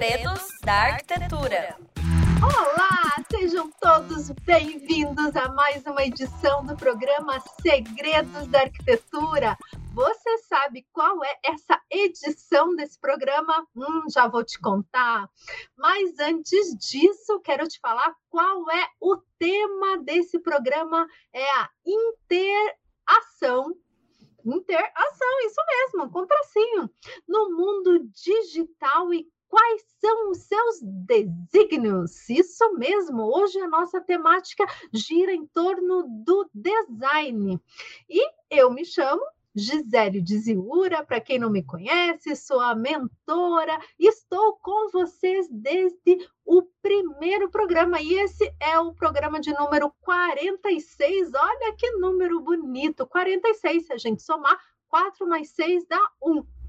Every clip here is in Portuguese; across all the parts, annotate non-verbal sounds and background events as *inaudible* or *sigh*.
Segredos da Arquitetura. Olá, sejam todos bem-vindos a mais uma edição do programa Segredos da Arquitetura. Você sabe qual é essa edição desse programa? Hum, já vou te contar. Mas antes disso, quero te falar qual é o tema desse programa. É a interação interação, isso mesmo, com tracinho, no mundo digital e quais são os seus desígnios? Isso mesmo, hoje a nossa temática gira em torno do design. E eu me chamo Gisele Diziura, para quem não me conhece, sou a mentora, estou com vocês desde o primeiro programa, e esse é o programa de número 46. Olha que número bonito! 46, se a gente somar, 4 mais 6 dá 1.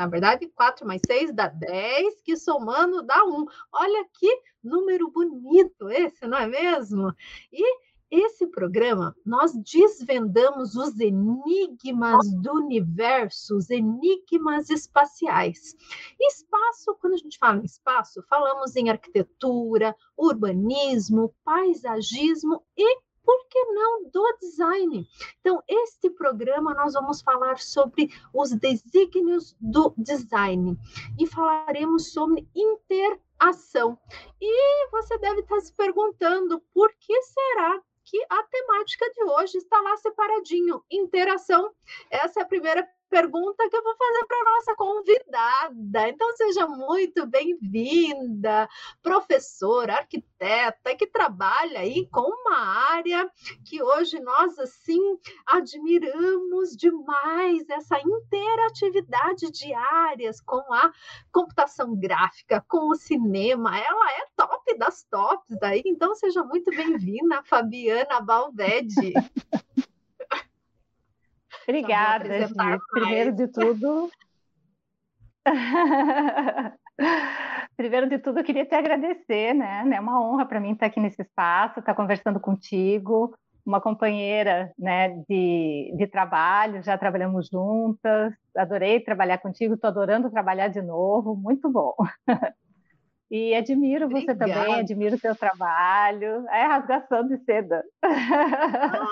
Na verdade, 4 mais 6 dá 10, que somando dá 1. Olha que número bonito esse, não é mesmo? E esse programa nós desvendamos os enigmas do universo, os enigmas espaciais. Espaço, quando a gente fala em espaço, falamos em arquitetura, urbanismo, paisagismo e por que não do design? Então, este programa nós vamos falar sobre os desígnios do design e falaremos sobre interação. E você deve estar se perguntando por que será que a temática de hoje está lá separadinho, interação. Essa é a primeira pergunta que eu vou fazer para nossa convidada. Então, seja muito bem-vinda, professora, arquiteta, que trabalha aí com uma área que hoje nós, assim, admiramos demais, essa interatividade de áreas com a computação gráfica, com o cinema. Ela é top das tops aí. Então, seja muito bem-vinda, Fabiana Balvede. *laughs* Obrigada, Primeiro de tudo. *laughs* Primeiro de tudo, eu queria te agradecer, né? É uma honra para mim estar aqui nesse espaço, estar conversando contigo, uma companheira né, de, de trabalho, já trabalhamos juntas, adorei trabalhar contigo, estou adorando trabalhar de novo, muito bom. *laughs* E admiro você Obrigada. também, admiro o teu trabalho. É rasgação de seda. Ah,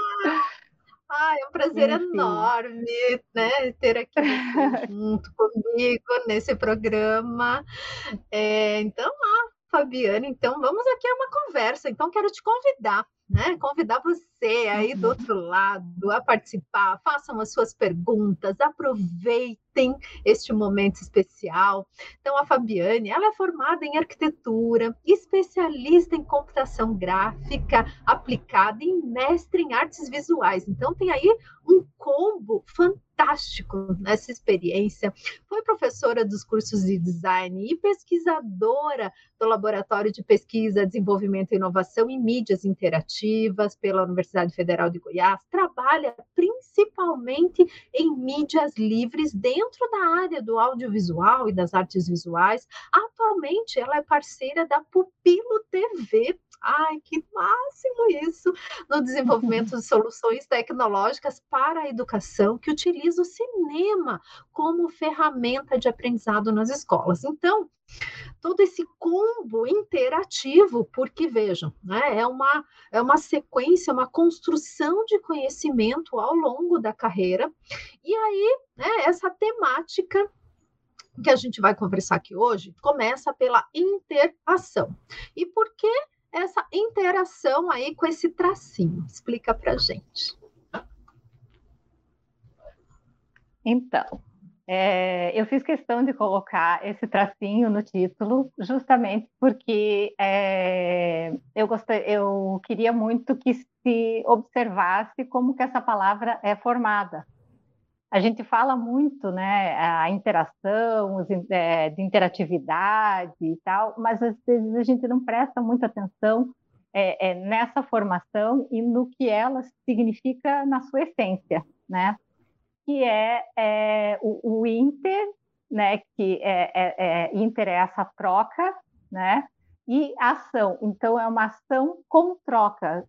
ah, é um prazer Enfim. enorme né, ter aqui *laughs* junto comigo nesse programa. É, então, ah, Fabiana, então vamos aqui a uma conversa. Então, quero te convidar né? Convidar você aí do uhum. outro lado a participar, façam as suas perguntas, aproveitem este momento especial. Então, a Fabiane, ela é formada em arquitetura, especialista em computação gráfica aplicada e mestre em artes visuais. Então, tem aí um combo fantástico nessa experiência. Foi professora dos cursos de design e pesquisadora do Laboratório de Pesquisa, Desenvolvimento e Inovação em Mídias Interativas pela Universidade Federal de Goiás. Trabalha principalmente em mídias livres dentro da área do audiovisual e das artes visuais. Atualmente, ela é parceira da Pupilo TV, Ai, que máximo isso! No desenvolvimento de soluções tecnológicas para a educação que utiliza o cinema como ferramenta de aprendizado nas escolas. Então, todo esse combo interativo, porque vejam, né, é, uma, é uma sequência, uma construção de conhecimento ao longo da carreira, e aí né, essa temática que a gente vai conversar aqui hoje começa pela interação. E por que essa interação aí com esse tracinho? Explica para gente. Então, é, eu fiz questão de colocar esse tracinho no título, justamente porque é, eu, gostei, eu queria muito que se observasse como que essa palavra é formada a gente fala muito, né, a interação, é, de interatividade e tal, mas às vezes a gente não presta muita atenção é, é, nessa formação e no que ela significa na sua essência, né? Que é, é o, o, inter, né? Que é, é, é, inter é essa troca, né? E ação. Então é uma ação com troca.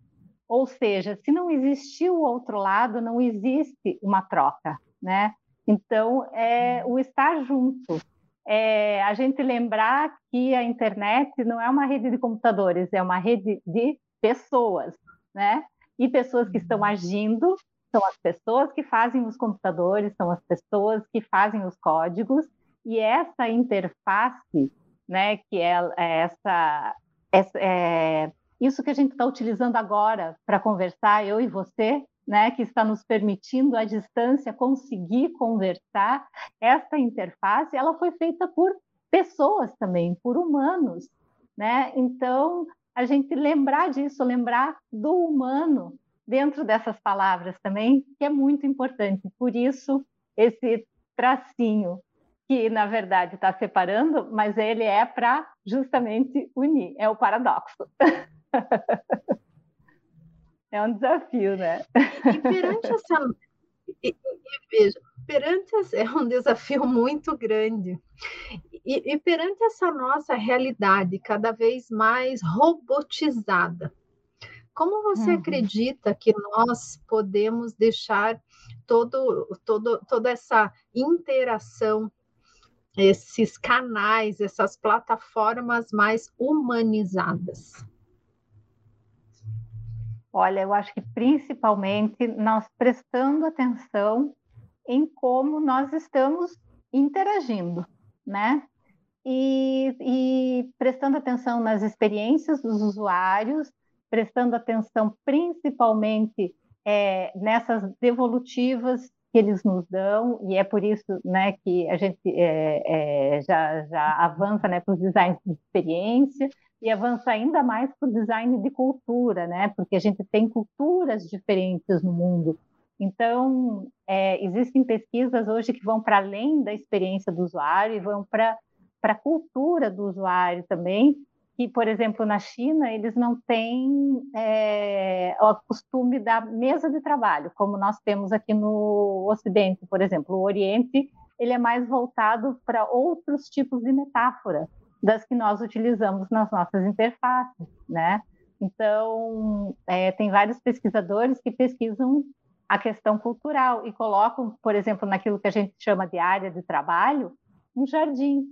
Ou seja, se não existiu o outro lado, não existe uma troca, né? Então, é o estar junto, é a gente lembrar que a internet não é uma rede de computadores, é uma rede de pessoas, né? E pessoas que estão agindo são as pessoas que fazem os computadores, são as pessoas que fazem os códigos, e essa interface, né, que é, é essa, essa é, isso que a gente está utilizando agora para conversar, eu e você, né, que está nos permitindo à distância conseguir conversar, essa interface, ela foi feita por pessoas também, por humanos, né? Então, a gente lembrar disso, lembrar do humano dentro dessas palavras também, que é muito importante. Por isso, esse tracinho que na verdade está separando, mas ele é para justamente unir, é o paradoxo. *laughs* é um desafio, né? E perante essa. *laughs* E, e, veja, perante essa, é um desafio muito grande. E, e perante essa nossa realidade cada vez mais robotizada, como você uhum. acredita que nós podemos deixar todo, todo, toda essa interação esses canais, essas plataformas mais humanizadas? Olha, eu acho que principalmente nós prestando atenção em como nós estamos interagindo, né? E, e, prestando atenção nas experiências dos usuários, prestando atenção principalmente é, nessas devolutivas que eles nos dão, e é por isso né, que a gente é, é, já, já avança né, para os designs de experiência e avança ainda mais para o design de cultura, né, porque a gente tem culturas diferentes no mundo. Então, é, existem pesquisas hoje que vão para além da experiência do usuário e vão para a cultura do usuário também, que, por exemplo, na China, eles não têm é, o costume da mesa de trabalho, como nós temos aqui no Ocidente, por exemplo. O Oriente, ele é mais voltado para outros tipos de metáfora das que nós utilizamos nas nossas interfaces, né? Então, é, tem vários pesquisadores que pesquisam a questão cultural e colocam, por exemplo, naquilo que a gente chama de área de trabalho, um jardim,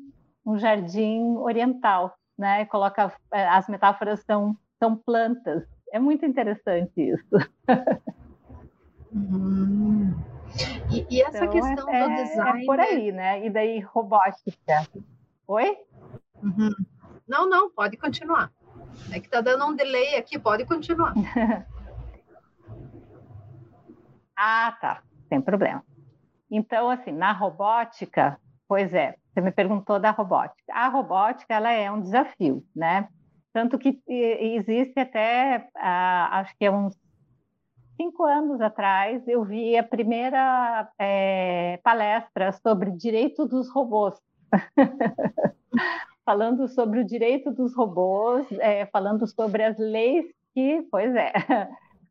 um jardim oriental, né? Coloca é, as metáforas são são plantas. É muito interessante isso. Hum. E, e, essa então, questão é, do design. É por aí, né? E daí robótica. Oi? Uhum. Não, não, pode continuar. É que tá dando um delay aqui, pode continuar. *laughs* ah, tá. Sem problema. Então, assim, na robótica, pois é, você me perguntou da robótica. A robótica ela é um desafio, né? Tanto que existe até, ah, acho que é uns cinco anos atrás, eu vi a primeira é, palestra sobre direito dos robôs. *laughs* falando sobre o direito dos robôs, é, falando sobre as leis que, pois é,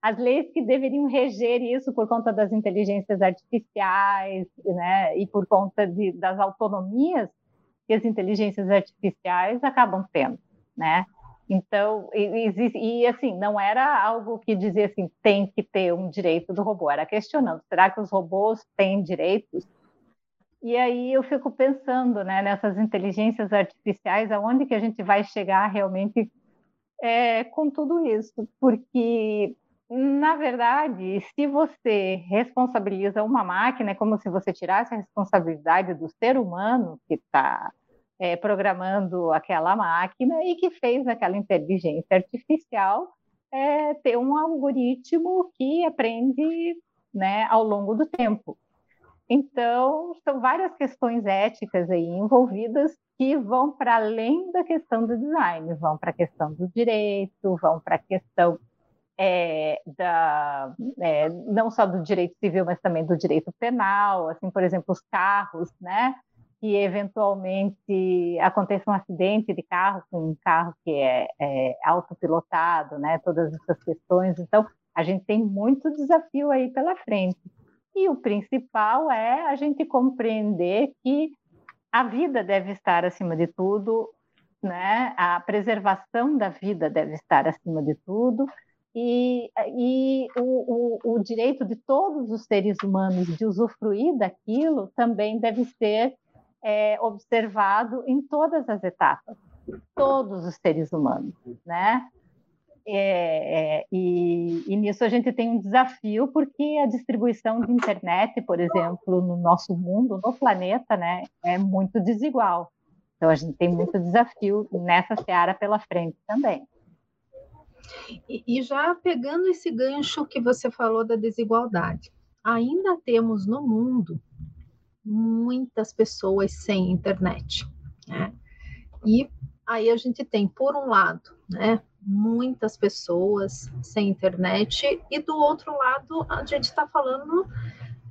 as leis que deveriam reger isso por conta das inteligências artificiais, né, e por conta de, das autonomias que as inteligências artificiais acabam tendo, né? Então, existe, e assim, não era algo que dizia assim, tem que ter um direito do robô, era questionando, será que os robôs têm direitos? E aí eu fico pensando, né, nessas inteligências artificiais, aonde que a gente vai chegar realmente é, com tudo isso? Porque na verdade, se você responsabiliza uma máquina, é como se você tirasse a responsabilidade do ser humano que está é, programando aquela máquina e que fez aquela inteligência artificial é, ter um algoritmo que aprende né, ao longo do tempo. Então, são várias questões éticas aí envolvidas que vão para além da questão do design, vão para a questão do direito, vão para a questão é, da, é, não só do direito civil, mas também do direito penal, assim, por exemplo, os carros, né? Que eventualmente aconteça um acidente de carro com um carro que é, é autopilotado, né? Todas essas questões. Então, a gente tem muito desafio aí pela frente. E o principal é a gente compreender que a vida deve estar acima de tudo, né? A preservação da vida deve estar acima de tudo e, e o, o, o, direito de todos os seres humanos de usufruir daquilo também deve ser é observado em todas as etapas, todos os seres humanos, né? É, é, e, e, nisso a gente tem um desafio, porque a distribuição de internet, por exemplo, no nosso mundo, no planeta, né, é muito desigual. Então a gente tem muito desafio nessa seara pela frente também. E, e já pegando esse gancho que você falou da desigualdade, ainda temos no mundo muitas pessoas sem internet. Né? E aí a gente tem, por um lado, né, muitas pessoas sem internet, e do outro lado, a gente está falando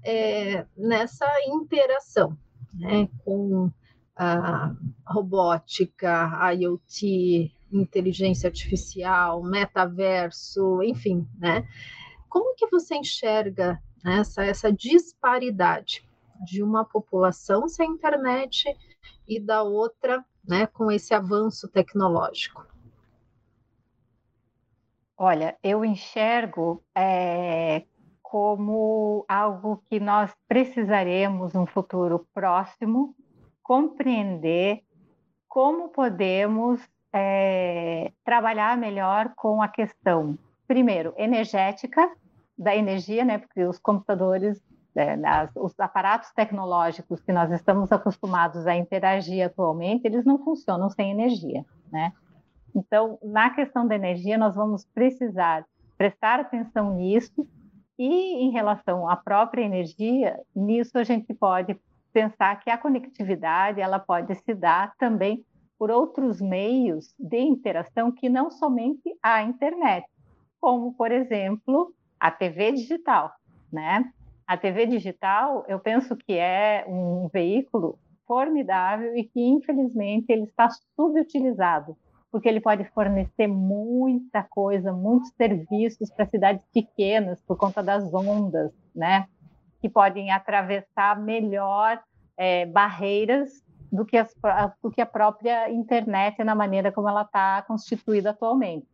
é, nessa interação né, com a robótica, IoT, inteligência artificial, metaverso, enfim, né? Como que você enxerga essa, essa disparidade de uma população sem internet e da outra, né, com esse avanço tecnológico? Olha, eu enxergo é, como algo que nós precisaremos no futuro próximo compreender como podemos é, trabalhar melhor com a questão, primeiro, energética, da energia, né, porque os computadores, é, as, os aparatos tecnológicos que nós estamos acostumados a interagir atualmente, eles não funcionam sem energia, né? Então, na questão da energia, nós vamos precisar prestar atenção nisso e em relação à própria energia, nisso a gente pode pensar que a conectividade ela pode se dar também por outros meios de interação que não somente a internet, como por exemplo a TV digital, né? A TV digital, eu penso que é um veículo formidável e que infelizmente ele está subutilizado porque ele pode fornecer muita coisa, muitos serviços para cidades pequenas por conta das ondas, né? Que podem atravessar melhor é, barreiras do que, as, do que a própria internet na maneira como ela está constituída atualmente.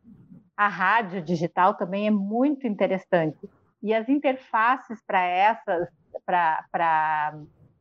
A rádio digital também é muito interessante e as interfaces para essas, para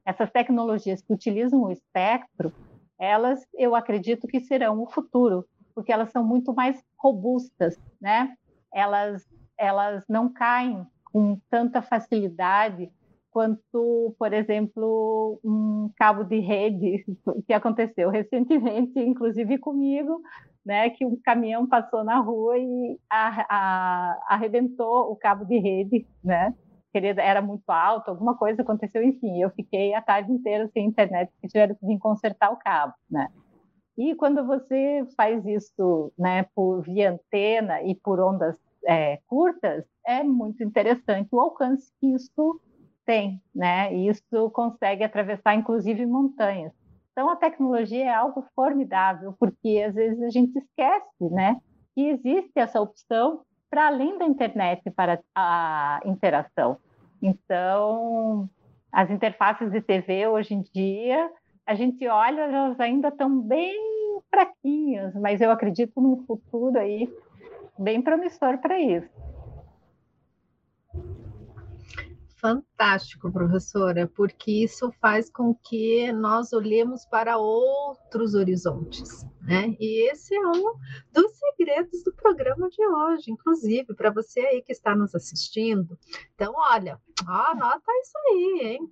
essas tecnologias que utilizam o espectro elas eu acredito que serão o futuro, porque elas são muito mais robustas, né? Elas, elas não caem com tanta facilidade quanto, por exemplo, um cabo de rede *laughs* que aconteceu recentemente, inclusive comigo, né, que um caminhão passou na rua e a, a, arrebentou o cabo de rede, né? era muito alto, alguma coisa aconteceu, enfim, eu fiquei a tarde inteira sem internet, porque tiveram que vir consertar o cabo, né? E quando você faz isso, né, por via antena e por ondas é, curtas, é muito interessante o alcance que isso tem, né? E isso consegue atravessar, inclusive, montanhas. Então, a tecnologia é algo formidável, porque às vezes a gente esquece, né, que existe essa opção para além da internet para a interação. Então, as interfaces de TV hoje em dia, a gente olha, elas ainda estão bem fraquinhas, mas eu acredito num futuro aí bem promissor para isso. Fantástico, professora, porque isso faz com que nós olhemos para outros horizontes, né? E esse é um dos segredos do programa de hoje, inclusive para você aí que está nos assistindo. Então, olha, anota isso aí, hein?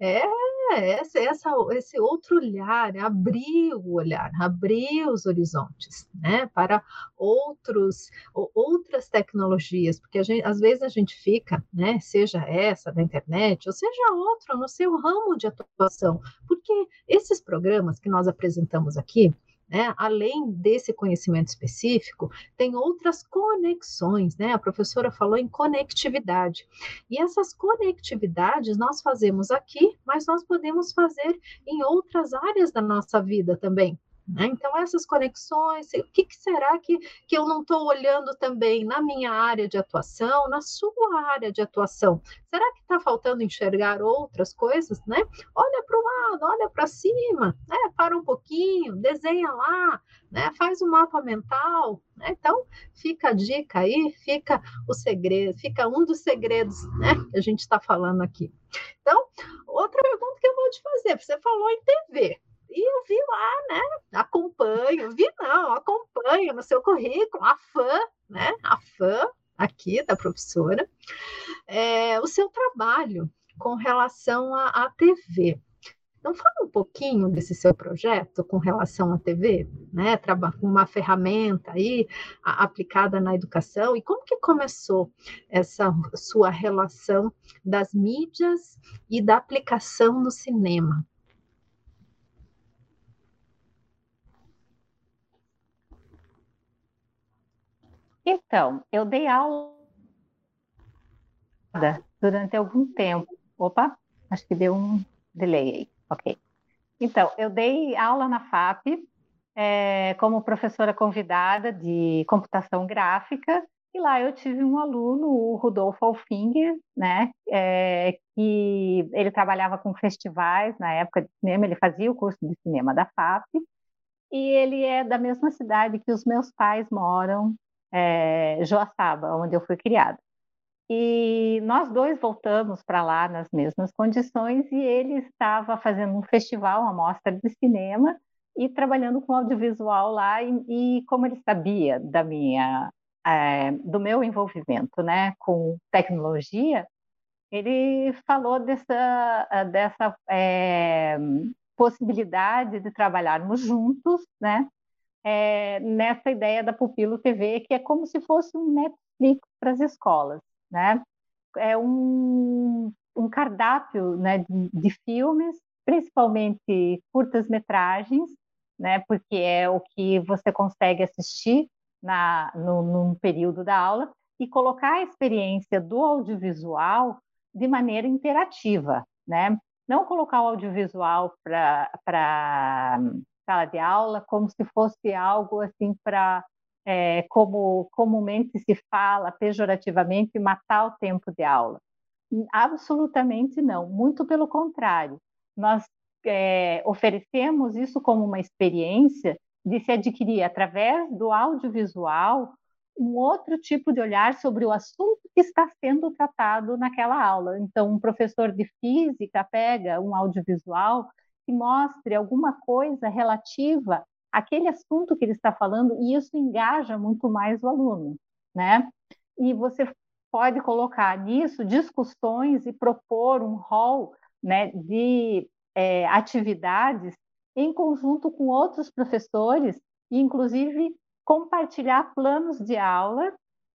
É esse, essa, esse outro olhar, abrir o olhar, abrir os horizontes, né? Para outros, outras tecnologias, porque gente, às vezes a gente fica, né? Seja essa da internet, ou seja outra no seu ramo de atuação, porque esses programas que nós apresentamos aqui, né? Além desse conhecimento específico, tem outras conexões, né? A professora falou em conectividade. E essas conectividades nós fazemos aqui, mas nós podemos fazer em outras áreas da nossa vida também. Né? Então, essas conexões, o que, que será que, que eu não estou olhando também na minha área de atuação, na sua área de atuação? Será que está faltando enxergar outras coisas? Né? Olha para o lado, olha para cima, né? para um pouquinho, desenha lá, né? faz um mapa mental. Né? Então, fica a dica aí, fica o segredo, fica um dos segredos né? que a gente está falando aqui. Então, outra pergunta que eu vou te fazer, você falou em TV, e eu vi lá, né? Acompanho, vi não, acompanho no seu currículo, a fã, né? A fã aqui da professora, é, o seu trabalho com relação à TV. Então, fala um pouquinho desse seu projeto com relação à TV, né? Uma ferramenta aí aplicada na educação e como que começou essa sua relação das mídias e da aplicação no cinema? Então, eu dei aula durante algum tempo. Opa, acho que deu um delay aí. Ok. Então, eu dei aula na FAP é, como professora convidada de computação gráfica, e lá eu tive um aluno, o Rudolfo Alfinger, né, é, que ele trabalhava com festivais na época de cinema, ele fazia o curso de cinema da FAP, e ele é da mesma cidade que os meus pais moram, é, Joaçaba, onde eu fui criada. E nós dois voltamos para lá nas mesmas condições e ele estava fazendo um festival, uma mostra de cinema e trabalhando com audiovisual lá e, e como ele sabia da minha é, do meu envolvimento, né, com tecnologia, ele falou dessa dessa é, possibilidade de trabalharmos juntos, né, é, nessa ideia da Pupilo TV, que é como se fosse um Netflix para as escolas né? É um, um cardápio né, de, de filmes, principalmente curtas-metragens, né? Porque é o que você consegue assistir na, no, num período da aula e colocar a experiência do audiovisual de maneira interativa, né? Não colocar o audiovisual para sala de aula como se fosse algo assim para é, como comumente se fala pejorativamente, matar o tempo de aula. Absolutamente não, muito pelo contrário. Nós é, oferecemos isso como uma experiência de se adquirir, através do audiovisual, um outro tipo de olhar sobre o assunto que está sendo tratado naquela aula. Então, um professor de física pega um audiovisual e mostre alguma coisa relativa aquele assunto que ele está falando e isso engaja muito mais o aluno, né? E você pode colocar nisso discussões e propor um rol né, de é, atividades em conjunto com outros professores e, inclusive, compartilhar planos de aula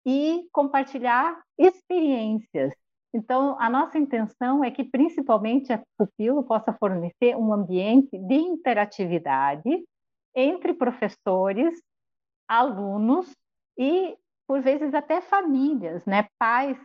e compartilhar experiências. Então, a nossa intenção é que, principalmente, a Pupilo possa fornecer um ambiente de interatividade entre professores, alunos e, por vezes, até famílias, né? pais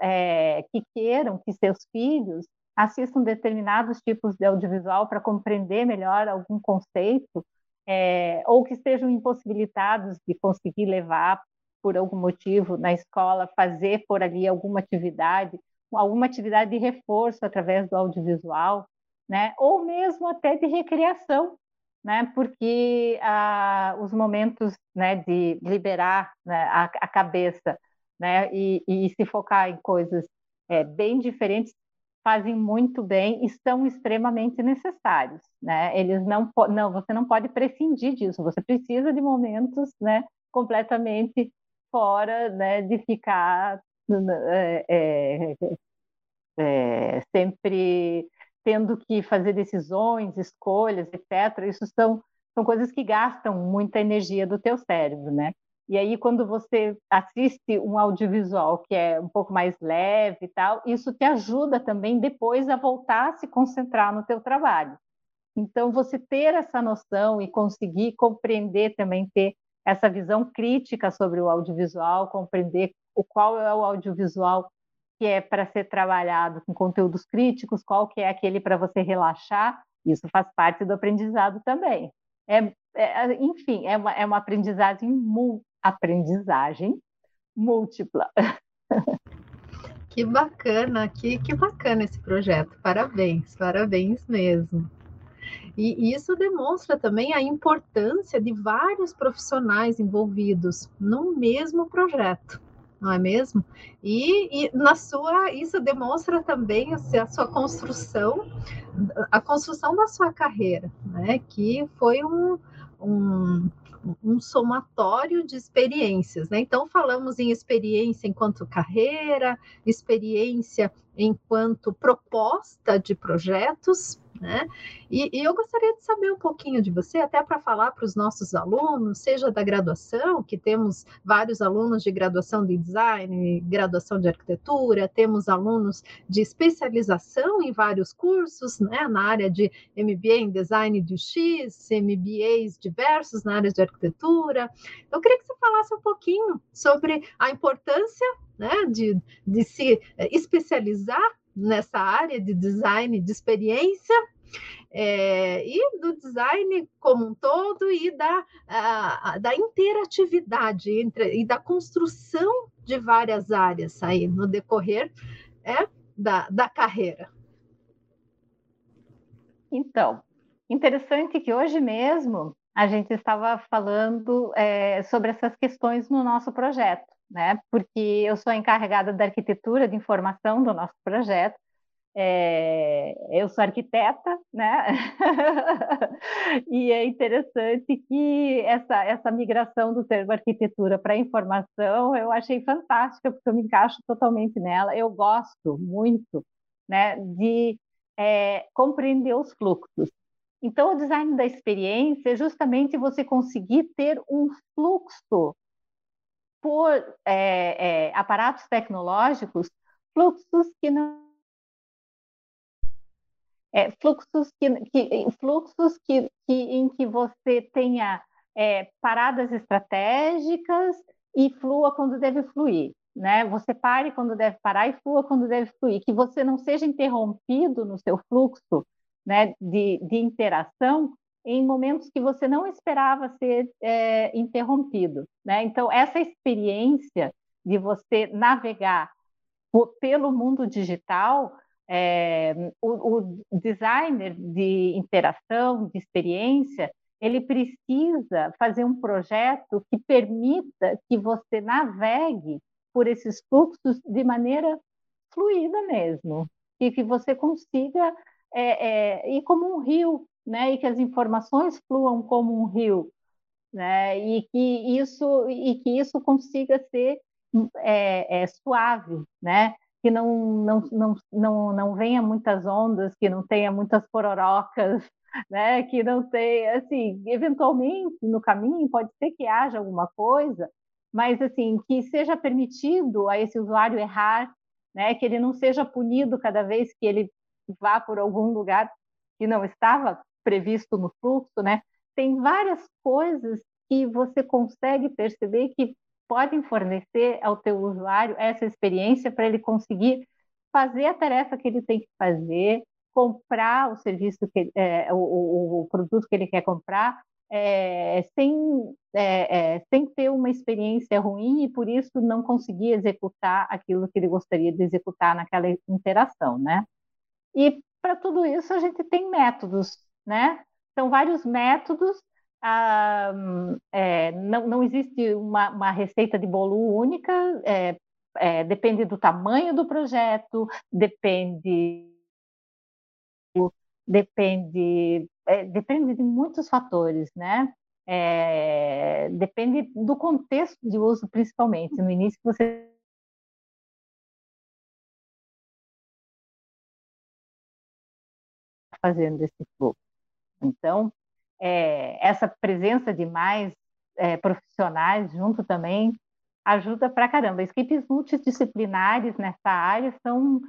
é, que queiram que seus filhos assistam determinados tipos de audiovisual para compreender melhor algum conceito, é, ou que estejam impossibilitados de conseguir levar por algum motivo na escola, fazer por ali alguma atividade, alguma atividade de reforço através do audiovisual, né? ou mesmo até de recreação, né? Porque ah, os momentos, né, de liberar né, a, a, cabeça, né, e, e, se focar em coisas é, bem diferentes fazem muito bem e são extremamente necessários, né? Eles não, não, você não pode prescindir disso. Você precisa de momentos, né, completamente fora, né, de ficar é, é, é, sempre tendo que fazer decisões, escolhas, etc. Isso são, são coisas que gastam muita energia do teu cérebro, né? E aí, quando você assiste um audiovisual que é um pouco mais leve e tal, isso te ajuda também depois a voltar a se concentrar no teu trabalho. Então, você ter essa noção e conseguir compreender também, ter essa visão crítica sobre o audiovisual, compreender o qual é o audiovisual que é para ser trabalhado com conteúdos críticos, qual que é aquele para você relaxar, isso faz parte do aprendizado também. É, é enfim, é uma, é uma aprendizagem, aprendizagem múltipla. Que bacana, que, que bacana esse projeto. Parabéns, parabéns mesmo. E isso demonstra também a importância de vários profissionais envolvidos no mesmo projeto não é mesmo? E, e, na sua, isso demonstra também a sua construção, a construção da sua carreira, né? Que foi um, um, um somatório de experiências, né? Então falamos em experiência enquanto carreira, experiência enquanto proposta de projetos, né? E, e, eu gostaria de saber um pouquinho de você, até para falar para os nossos alunos, seja da graduação, que temos vários alunos de graduação de design, graduação de arquitetura, temos alunos de especialização em vários cursos, né? Na área de MBA em design de UX, MBAs diversos na área de arquitetura. Eu queria que você falasse um pouquinho sobre a importância né, de, de se especializar nessa área de design de experiência é, e do design como um todo e da, a, da interatividade entre, e da construção de várias áreas aí no decorrer é, da, da carreira. Então, interessante que hoje mesmo a gente estava falando é, sobre essas questões no nosso projeto né? Porque eu sou encarregada da arquitetura de informação do nosso projeto. É, eu sou arquiteta, né? *laughs* e é interessante que essa, essa migração do termo arquitetura para informação eu achei fantástica, porque eu me encaixo totalmente nela. Eu gosto muito né, de é, compreender os fluxos. Então, o design da experiência é justamente você conseguir ter um fluxo por é, é, aparatos tecnológicos fluxos que não é, fluxos que, que fluxos que, que, em que você tenha é, paradas estratégicas e flua quando deve fluir, né? Você pare quando deve parar e flua quando deve fluir, que você não seja interrompido no seu fluxo, né, de, de interação em momentos que você não esperava ser é, interrompido. Né? Então, essa experiência de você navegar pelo mundo digital, é, o, o, designer de interação, de experiência, ele precisa fazer um projeto que permita que você navegue por esses fluxos de maneira fluida mesmo, e que você consiga é, é, ir como um rio né, e que as informações fluam como um rio, né, e que isso e que isso consiga ser é, é, suave, né, que não, não, não, não, não venha muitas ondas, que não tenha muitas pororocas, *laughs* né, que não tenha, assim, eventualmente no caminho pode ser que haja alguma coisa, mas assim que seja permitido a esse usuário errar, né, que ele não seja punido cada vez que ele vá por algum lugar que não estava previsto no fluxo, né? Tem várias coisas que você consegue perceber que podem fornecer ao teu usuário essa experiência para ele conseguir fazer a tarefa que ele tem que fazer, comprar o serviço que é, o, o, produto que ele quer comprar, é, sem, é, é, sem ter uma experiência ruim e por isso não conseguir executar aquilo que ele gostaria de executar naquela interação, né? E para tudo isso a gente tem métodos né? São vários métodos, ah, é, não, não existe uma, uma, receita de bolo única, é, é, depende do tamanho do projeto, depende depende é, depende de muitos fatores, né? É, depende do contexto de uso, principalmente. No início você fazendo esse fluxo. Então, é, essa presença de mais é, profissionais junto também ajuda para caramba. Equipes multidisciplinares nessa área são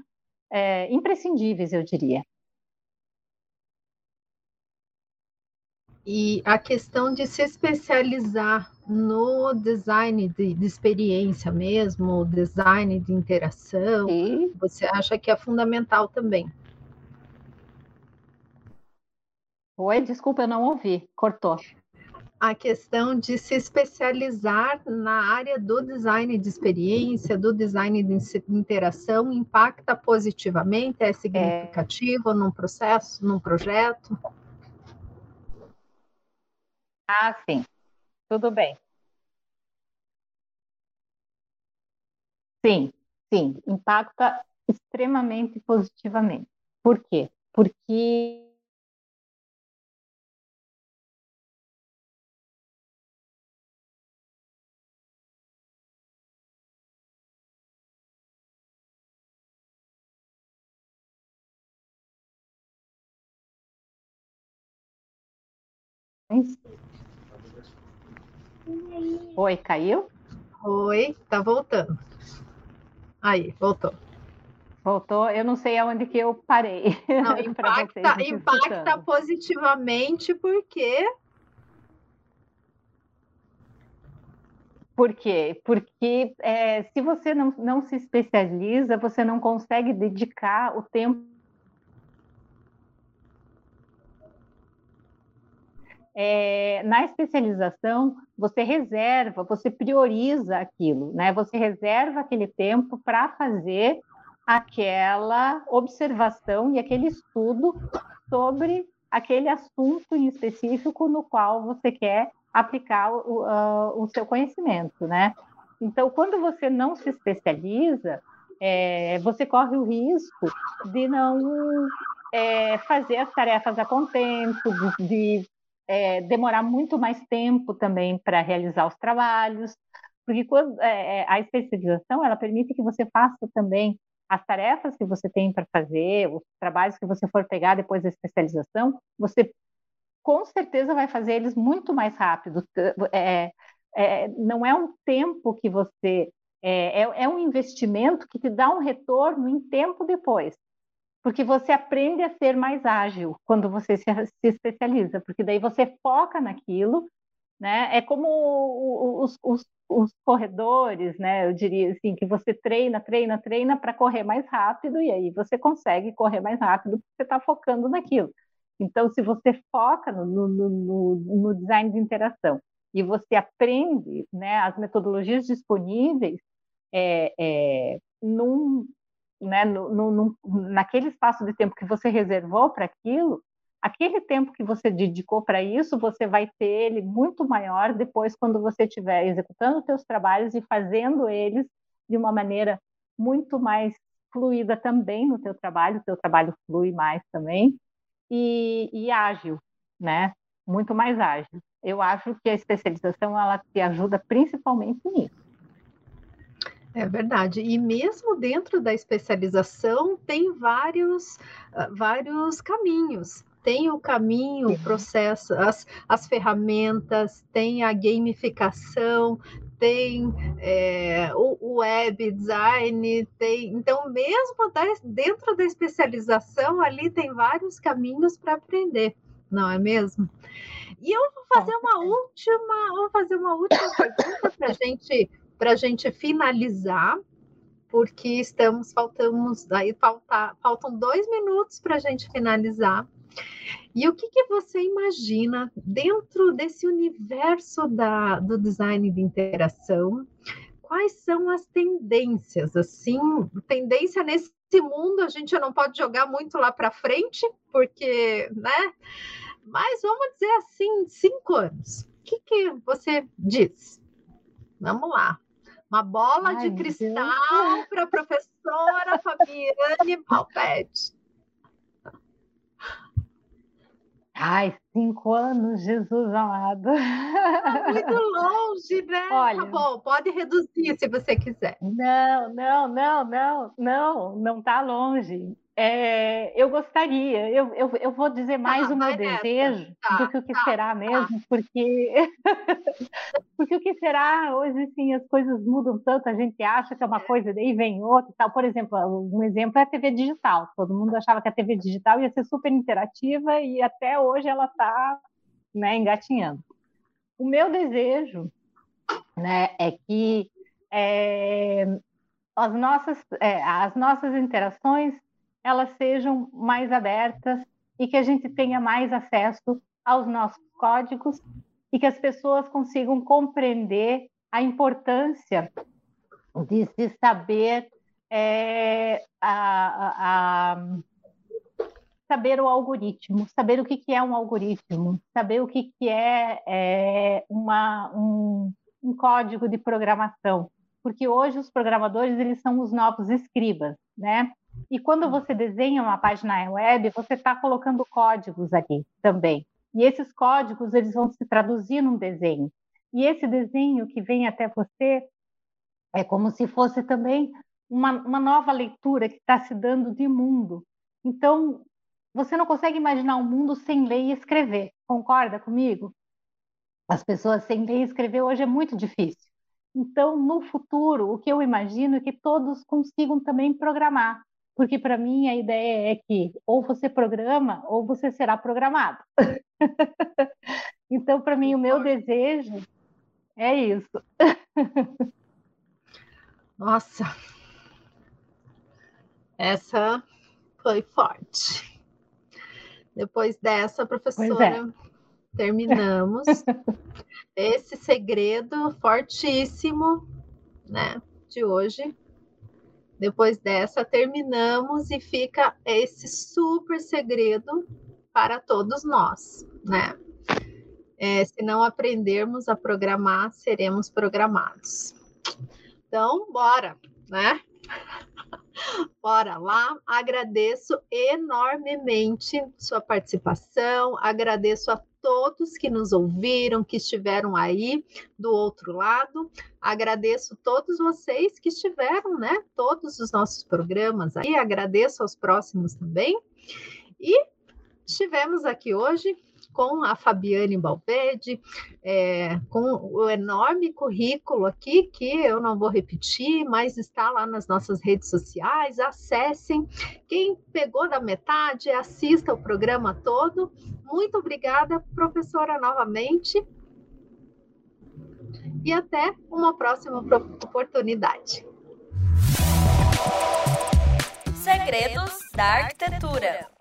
é, imprescindíveis, eu diria. E a questão de se especializar no design de, de experiência mesmo, design de interação, Sim. você acha que é fundamental também? Oi, desculpa, eu não ouvi, cortou. A questão de se especializar na área do design de experiência, do design de interação, impacta positivamente? É significativo é... num processo, num projeto? Ah, sim. Tudo bem. Sim, sim, impacta extremamente positivamente. Por quê? Porque Oi, caiu? Oi, tá voltando. Aí, voltou. Voltou, eu não sei aonde que eu parei. Não, *laughs* impacta, impacta positivamente porque. Por quê? Porque é, se você não, não se especializa, você não consegue dedicar o tempo é, na especialização, você reserva, você prioriza aquilo, né? Você reserva aquele tempo para fazer aquela observação e aquele estudo sobre aquele assunto em específico no qual você quer aplicar o, uh, o seu conhecimento, né? Então, quando você não se especializa, é, você corre o risco de não é, fazer as tarefas a contento, de, de é, demorar muito mais tempo também para realizar os trabalhos, porque quando, é, é, a especialização ela permite que você faça também as tarefas que você tem para fazer, os trabalhos que você for pegar depois da especialização, você com certeza vai fazer eles muito mais rápido. É, é, não é um tempo que você. É, é, é um investimento que te dá um retorno em tempo depois porque você aprende a ser mais ágil quando você se, se especializa, porque daí você foca naquilo, né? É como os, os, os, corredores, né? Eu diria assim, que você treina, treina, treina para correr mais rápido, e aí você consegue correr mais rápido porque você está focando naquilo. Então, se você foca no, no, no, no design de interação e você aprende né, as metodologias disponíveis é, é, num, né, no, no, naquele espaço de tempo que você reservou para aquilo, aquele tempo que você dedicou para isso, você vai ter ele muito maior depois quando você estiver executando os seus trabalhos e fazendo eles de uma maneira muito mais fluida também no teu trabalho, o teu trabalho flui mais também, e, e ágil, né? Muito mais ágil. Eu acho que a especialização ela te ajuda principalmente nisso. É verdade. E mesmo dentro da especialização, tem vários, ah, vários caminhos. Tem o caminho, o processo, as, as ferramentas, tem a gamificação, tem é, o, web design, tem. Então, mesmo da, dentro da especialização, ali tem vários caminhos para aprender, não é mesmo? E eu vou fazer uma última, vou fazer uma última pergunta para a gente para a gente finalizar, porque estamos, faltamos, aí falta, faltam dois minutos para a gente finalizar. E o que, que você imagina dentro desse universo da, do design de interação? Quais são as tendências? Assim, tendência nesse mundo a gente não pode jogar muito lá para frente, porque, né? Mas vamos dizer assim, cinco anos. O que, que você diz? Vamos lá. Uma bola Ai, de cristal para a professora Fabiane Palpete. Ai, cinco anos, Jesus amado. Tá muito longe, né? Tá Olha, tá bom, pode reduzir se você quiser. Não, não, não, não, não, não está longe. É, eu gostaria, eu, eu, eu vou dizer mais tá, o meu desejo tá, do que o que tá, será tá. mesmo, porque *laughs* porque o que será hoje sim as coisas mudam tanto, a gente acha que é uma coisa, daí vem outra tal. Por exemplo, um exemplo é a TV digital. Todo mundo achava que a TV digital ia ser super interativa e até hoje ela está né, engatinhando. O meu desejo né, é que é, as, nossas, é, as nossas interações elas sejam mais abertas e que a gente tenha mais acesso aos nossos códigos e que as pessoas consigam compreender a importância de se saber é, a, a, saber o algoritmo, saber o que, que é um algoritmo, saber o que, que é, é uma, um, um código de programação, porque hoje os programadores eles são os novos escribas, né? E quando você desenha uma página web, você está colocando códigos aqui também. E esses códigos eles vão se traduzir num desenho. E esse desenho que vem até você é como se fosse também uma, uma nova leitura que está se dando de mundo. Então, você não consegue imaginar um mundo sem ler e escrever. Concorda comigo? As pessoas sem ler e escrever hoje é muito difícil. Então, no futuro, o que eu imagino é que todos consigam também programar, porque para mim a ideia é que ou você programa ou você será programado. *laughs* então, para mim, o meu desejo é isso. Nossa, essa foi forte. Depois dessa, professora, é. terminamos *laughs* esse segredo fortíssimo, né, de hoje. Depois dessa, terminamos e fica esse super segredo para todos nós, né? É, se não aprendermos a programar, seremos programados. Então, bora, né? *laughs* Bora lá, agradeço enormemente sua participação, agradeço a todos que nos ouviram, que estiveram aí do outro lado. Agradeço todos vocês que estiveram, né? Todos os nossos programas aí. Agradeço aos próximos também. E estivemos aqui hoje com a Fabiane Balvede, é, com o enorme currículo aqui, que eu não vou repetir, mas está lá nas nossas redes sociais. Acessem. Quem pegou da metade, assista o programa todo. Muito obrigada, professora, novamente. E até uma próxima oportunidade. Segredos da Arquitetura.